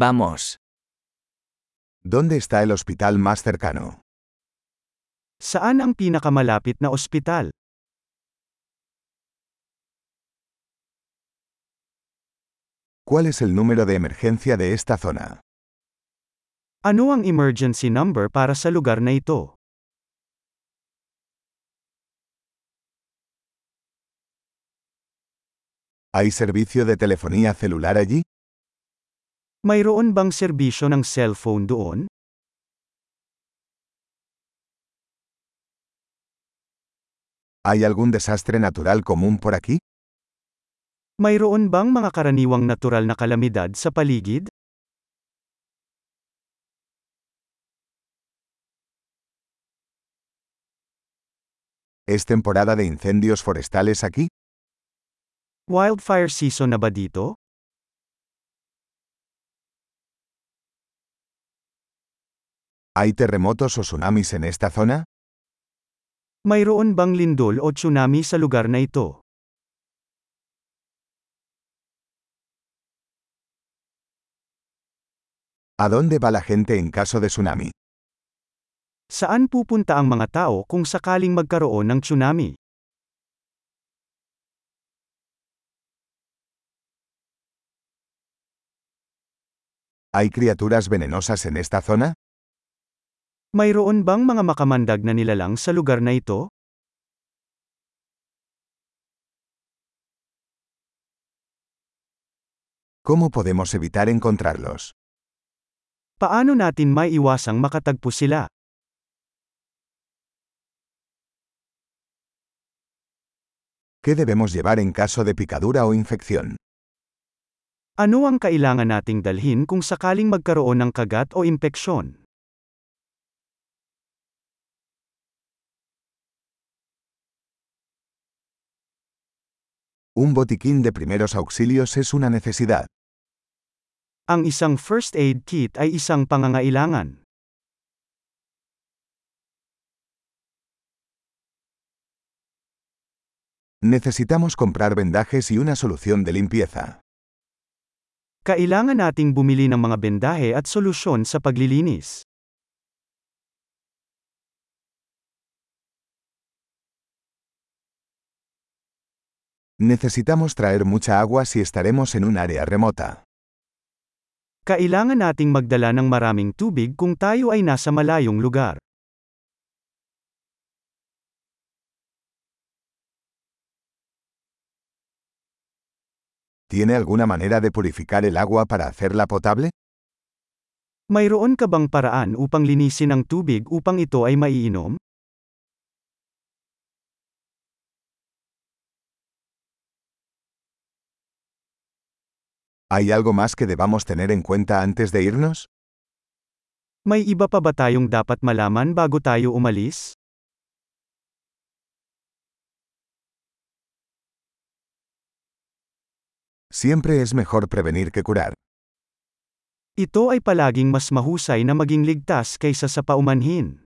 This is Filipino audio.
Vamos. ¿Dónde está el hospital más cercano? Saan ang pinakamalapit na ospital? ¿Cuál es el número de emergencia de esta zona? Ano ang emergency number para sa lugar na ito? ¿Hay servicio de telefonía celular allí? Mayroon bang serbisyo ng cellphone doon? ¿Hay algún desastre natural común por aquí? Mayroon bang mga karaniwang natural na kalamidad sa paligid? ¿Es temporada de incendios forestales aquí? Wildfire season na ba dito? ¿Hay terremotos o tsunamis en esta zona? Mayroon bang lindol o tsunami sa lugar na ito? ¿A dónde va la gente en caso de tsunami? Saan pupunta ang mga tao kung sakaling magkaroon ng tsunami? ¿Hay criaturas venenosas en esta zona? Mayroon bang mga makamandag na nilalang sa lugar na ito? ¿Cómo podemos evitar encontrarlos? Paano natin maiiwasang makatagpo sila? ¿Qué debemos llevar en caso de picadura o infección? Ano ang kailangan nating dalhin kung sakaling magkaroon ng kagat o impeksyon? Un botiquín de primeros auxilios es una necesidad. Ang isang first aid kit ay isang pangangailangan. Necesitamos comprar vendajes y una solución de limpieza. Kailangan nating bumili ng mga bendahe at solusyon sa paglilinis. Necesitamos traer mucha agua si estaremos en un área remota. Kailangan nating magdala ng maraming tubig kung tayo ay nasa malayong lugar. ¿Tiene alguna manera de purificar el agua para hacerla potable? Mayroon ka bang paraan upang linisin ang tubig upang ito ay maiinom? ¿Hay algo más que debamos tener en cuenta antes de irnos? May iba pa ba tayong dapat malaman bago tayo umalis? Siempre es mejor prevenir que curar. Ito ay palaging mas mahusay na maging ligtas kaysa sa paumanhin.